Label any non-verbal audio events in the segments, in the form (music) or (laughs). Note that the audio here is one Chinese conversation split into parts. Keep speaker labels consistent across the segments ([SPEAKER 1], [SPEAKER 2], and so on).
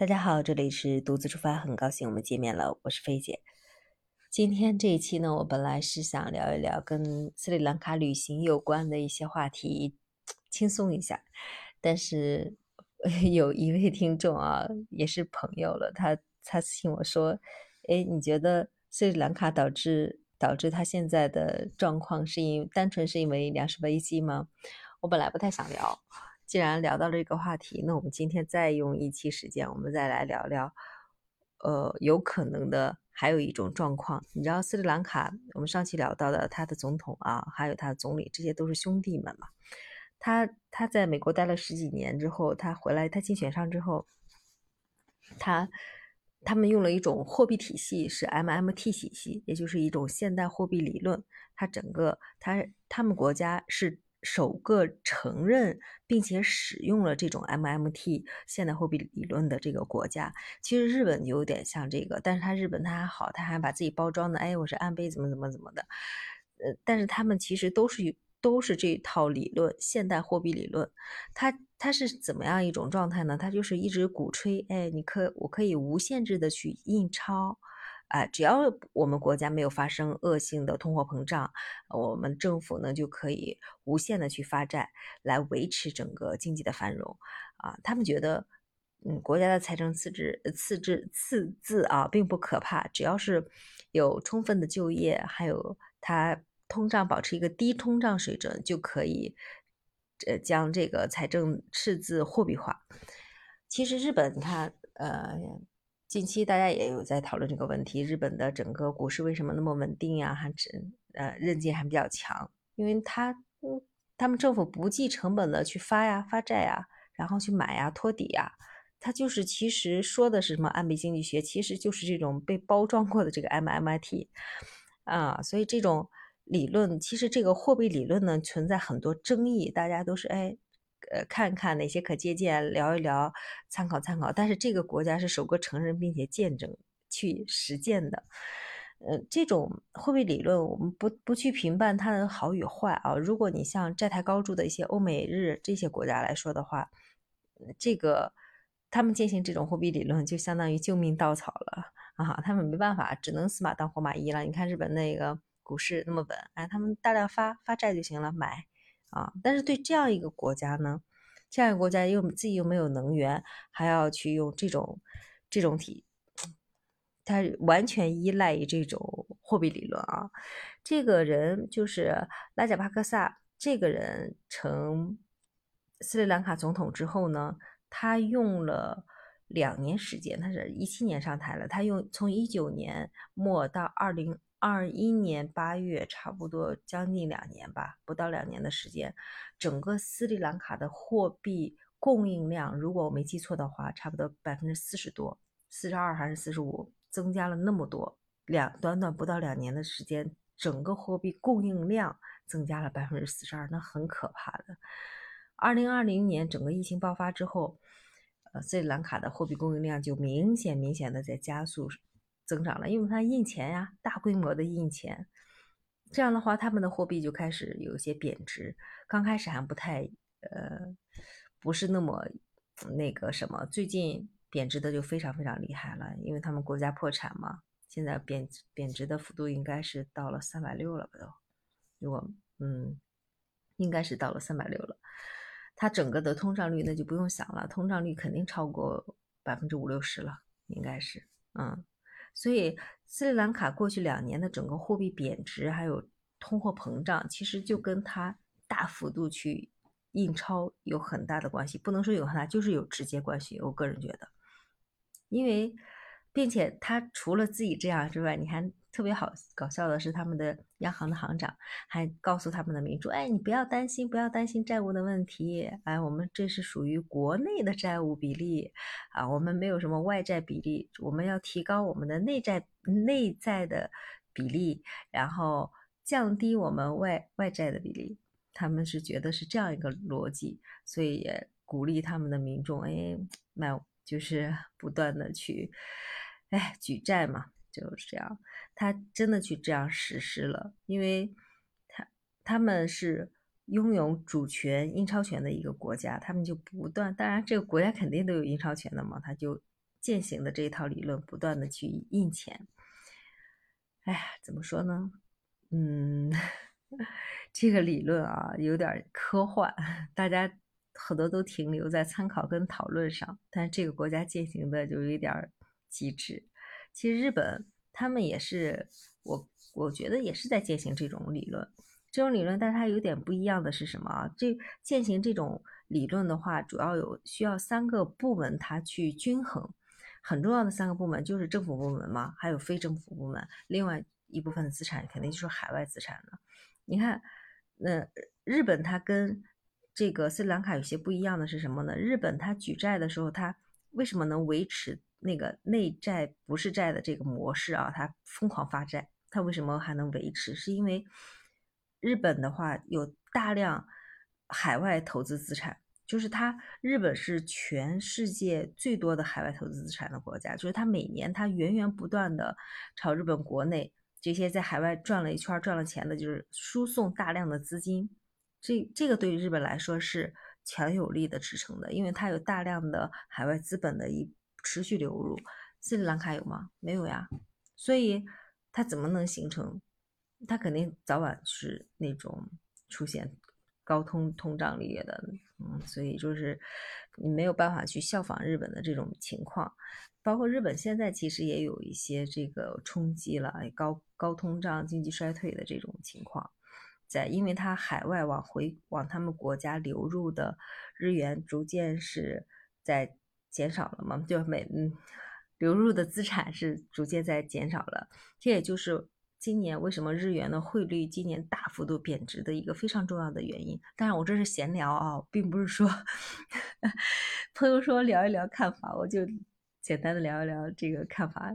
[SPEAKER 1] 大家好，这里是独自出发，很高兴我们见面了，我是菲姐。今天这一期呢，我本来是想聊一聊跟斯里兰卡旅行有关的一些话题，轻松一下。但是 (laughs) 有一位听众啊，也是朋友了，他他私信我说：“哎，你觉得斯里兰卡导致导致他现在的状况，是因单纯是因为粮食危机吗？”我本来不太想聊。既然聊到了这个话题，那我们今天再用一期时间，我们再来聊聊，呃，有可能的还有一种状况。你知道斯里兰卡，我们上期聊到的他的总统啊，还有他的总理，这些都是兄弟们嘛。他他在美国待了十几年之后，他回来，他竞选上之后，他他们用了一种货币体系，是 MMT 体系，也就是一种现代货币理论。他整个他他们国家是。首个承认并且使用了这种 MMT 现代货币理论的这个国家，其实日本有点像这个，但是他日本他还好，他还把自己包装的，哎，我是安倍怎么怎么怎么的，呃，但是他们其实都是都是这套理论，现代货币理论，它它是怎么样一种状态呢？它就是一直鼓吹，哎，你可我可以无限制的去印钞。啊，只要我们国家没有发生恶性的通货膨胀，我们政府呢就可以无限的去发债来维持整个经济的繁荣。啊，他们觉得，嗯，国家的财政赤字、赤字、赤字啊，并不可怕，只要是有充分的就业，还有它通胀保持一个低通胀水准，就可以，呃，将这个财政赤字货币化。其实日本，你看，呃。近期大家也有在讨论这个问题，日本的整个股市为什么那么稳定呀？还呃韧劲还比较强，因为他，他们政府不计成本的去发呀发债呀，然后去买呀托底呀，他就是其实说的是什么安倍经济学，其实就是这种被包装过的这个 MMIT 啊，所以这种理论其实这个货币理论呢存在很多争议，大家都是哎。呃，看看哪些可借鉴，聊一聊，参考参考。但是这个国家是首个承认并且见证去实践的。呃，这种货币理论，我们不不去评判它的好与坏啊。如果你像债台高筑的一些欧美日这些国家来说的话，这个他们进行这种货币理论就相当于救命稻草了啊。他们没办法，只能死马当活马医了。你看日本那个股市那么稳，哎，他们大量发发债就行了，买。啊，但是对这样一个国家呢，这样一个国家又自己又没有能源，还要去用这种这种体，他完全依赖于这种货币理论啊。这个人就是拉贾帕克萨，这个人成斯里兰卡总统之后呢，他用了两年时间，他是一七年上台了，他用从一九年末到二零。二一年八月，差不多将近两年吧，不到两年的时间，整个斯里兰卡的货币供应量，如果我没记错的话，差不多百分之四十多，四十二还是四十五，增加了那么多，两短短不到两年的时间，整个货币供应量增加了百分之四十二，那很可怕的。二零二零年整个疫情爆发之后，呃，斯里兰卡的货币供应量就明显明显的在加速。增长了，因为它印钱呀，大规模的印钱，这样的话，他们的货币就开始有一些贬值。刚开始还不太，呃，不是那么那个什么，最近贬值的就非常非常厉害了，因为他们国家破产嘛。现在贬贬值的幅度应该是到了三百六了吧？都，如果嗯，应该是到了三百六了。它整个的通胀率那就不用想了，通胀率肯定超过百分之五六十了，应该是，嗯。所以，斯里兰卡过去两年的整个货币贬值，还有通货膨胀，其实就跟它大幅度去印钞有很大的关系。不能说有很大，就是有直接关系。我个人觉得，因为，并且他除了自己这样之外，你还。特别好搞笑的是，他们的央行的行长还告诉他们的民众：“哎，你不要担心，不要担心债务的问题。哎，我们这是属于国内的债务比例啊，我们没有什么外债比例，我们要提高我们的内债内在的比例，然后降低我们外外债的比例。他们是觉得是这样一个逻辑，所以也鼓励他们的民众，哎，买就是不断的去，哎，举债嘛。”就是这样，他真的去这样实施了，因为他他们是拥有主权、印钞权的一个国家，他们就不断，当然这个国家肯定都有印钞权的嘛，他就践行的这一套理论不断的去印钱。哎呀，怎么说呢？嗯，(laughs) 这个理论啊有点科幻，大家很多都停留在参考跟讨论上，但是这个国家践行的就有点极致。其实日本他们也是，我我觉得也是在践行这种理论。这种理论，但它有点不一样的是什么？这践行这种理论的话，主要有需要三个部门它去均衡，很重要的三个部门就是政府部门嘛，还有非政府部门，另外一部分的资产肯定就是海外资产了。你看，那日本它跟这个斯里兰卡有些不一样的是什么呢？日本它举债的时候，它为什么能维持那个内债不是债的这个模式啊？它疯狂发债，它为什么还能维持？是因为日本的话有大量海外投资资产，就是它日本是全世界最多的海外投资资产的国家，就是它每年它源源不断的朝日本国内这些在海外转了一圈赚了钱的，就是输送大量的资金，这这个对于日本来说是强有力的支撑的，因为它有大量的海外资本的一持续流入。斯里兰卡有吗？没有呀，所以它怎么能形成？它肯定早晚是那种出现高通通胀率的，嗯，所以就是你没有办法去效仿日本的这种情况，包括日本现在其实也有一些这个冲击了，高高通胀、经济衰退的这种情况，在因为它海外往回往他们国家流入的日元逐渐是在减少了嘛，就每嗯流入的资产是逐渐在减少了，这也就是。今年为什么日元的汇率今年大幅度贬值的一个非常重要的原因？当然，我这是闲聊啊，并不是说 (laughs) 朋友说聊一聊看法，我就简单的聊一聊这个看法，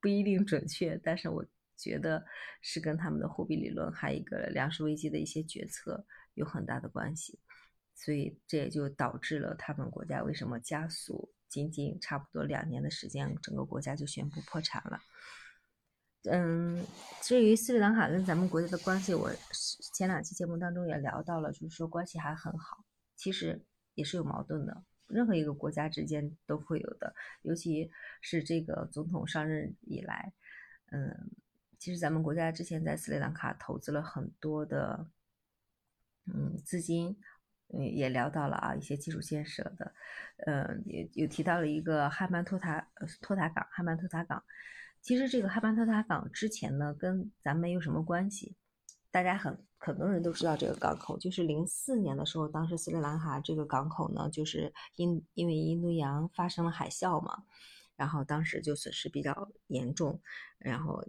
[SPEAKER 1] 不一定准确，但是我觉得是跟他们的货币理论还有一个粮食危机的一些决策有很大的关系，所以这也就导致了他们国家为什么加速，仅仅差不多两年的时间，整个国家就宣布破产了。嗯，至于斯里兰卡跟咱们国家的关系，我前两期节目当中也聊到了，就是说关系还很好，其实也是有矛盾的，任何一个国家之间都会有的，尤其是这个总统上任以来，嗯，其实咱们国家之前在斯里兰卡投资了很多的，嗯，资金，嗯，也聊到了啊一些基础建设的，嗯，也有提到了一个汉班托塔托塔港，汉班托塔港。其实这个哈班托塔港之前呢，跟咱没有什么关系。大家很很多人都知道这个港口，就是零四年的时候，当时斯里兰卡这个港口呢，就是因因为印度洋发生了海啸嘛，然后当时就损失比较严重，然后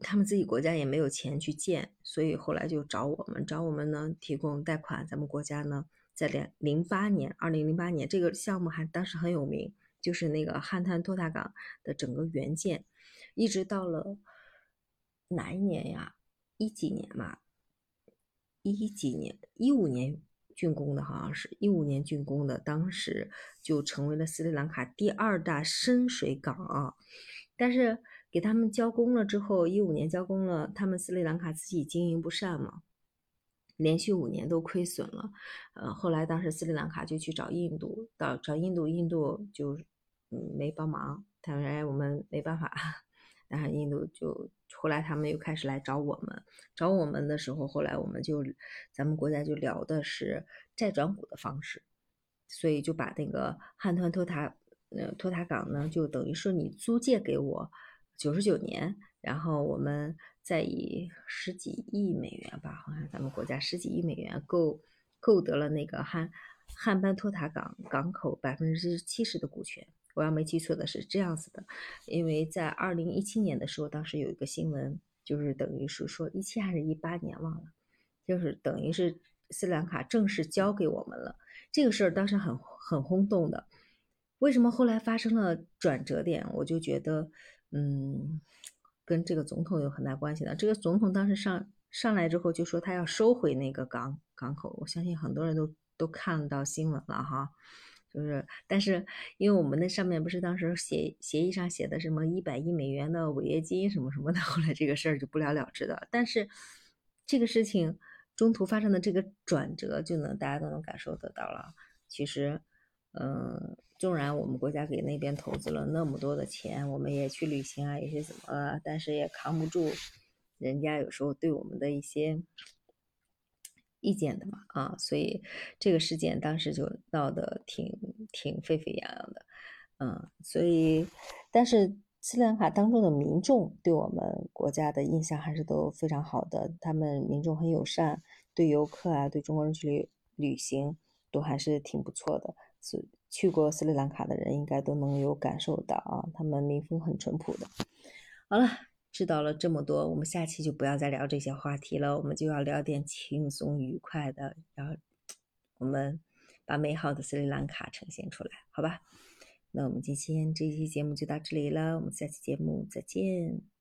[SPEAKER 1] 他们自己国家也没有钱去建，所以后来就找我们，找我们呢提供贷款。咱们国家呢，在两零八年，二零零八年这个项目还当时很有名。就是那个汉滩托塔港的整个原件，一直到了哪一年呀？一几年嘛？一几年？一五年竣工的，好像是一五年竣工的，当时就成为了斯里兰卡第二大深水港啊。但是给他们交工了之后，一五年交工了，他们斯里兰卡自己经营不善嘛，连续五年都亏损了。呃，后来当时斯里兰卡就去找印度，到找印度，印度就。嗯，没帮忙，他说：“哎，我们没办法。”然后印度就后来他们又开始来找我们，找我们的时候，后来我们就咱们国家就聊的是债转股的方式，所以就把那个汉团托塔呃托塔港呢，就等于说你租借给我九十九年，然后我们再以十几亿美元吧，好像咱们国家十几亿美元购购得了那个汉汉班托塔港港口百分之七十的股权。我要没记错的是这样子的，因为在二零一七年的时候，当时有一个新闻，就是等于是说一七还是一八年忘了，就是等于是斯里兰卡正式交给我们了。这个事儿当时很很轰动的。为什么后来发生了转折点？我就觉得，嗯，跟这个总统有很大关系的。这个总统当时上上来之后就说他要收回那个港港口，我相信很多人都都看到新闻了哈。就是，但是因为我们那上面不是当时协协议上写的什么一百亿美元的违约金什么什么的，后来这个事儿就不了了之的。但是这个事情中途发生的这个转折，就能大家都能感受得到了。其实，嗯，纵然我们国家给那边投资了那么多的钱，我们也去旅行啊，也是怎么，但是也扛不住人家有时候对我们的一些意见的嘛啊，所以这个事件当时就闹得挺挺沸沸扬扬的，嗯，所以但是。斯里兰卡当中的民众对我们国家的印象还是都非常好的，他们民众很友善，对游客啊，对中国人去旅旅行都还是挺不错的。是去过斯里兰卡的人应该都能有感受到啊，他们民风很淳朴的。好了，知道了这么多，我们下期就不要再聊这些话题了，我们就要聊点轻松愉快的，然后我们把美好的斯里兰卡呈现出来，好吧？那我们今天这期节目就到这里了，我们下期节目再见。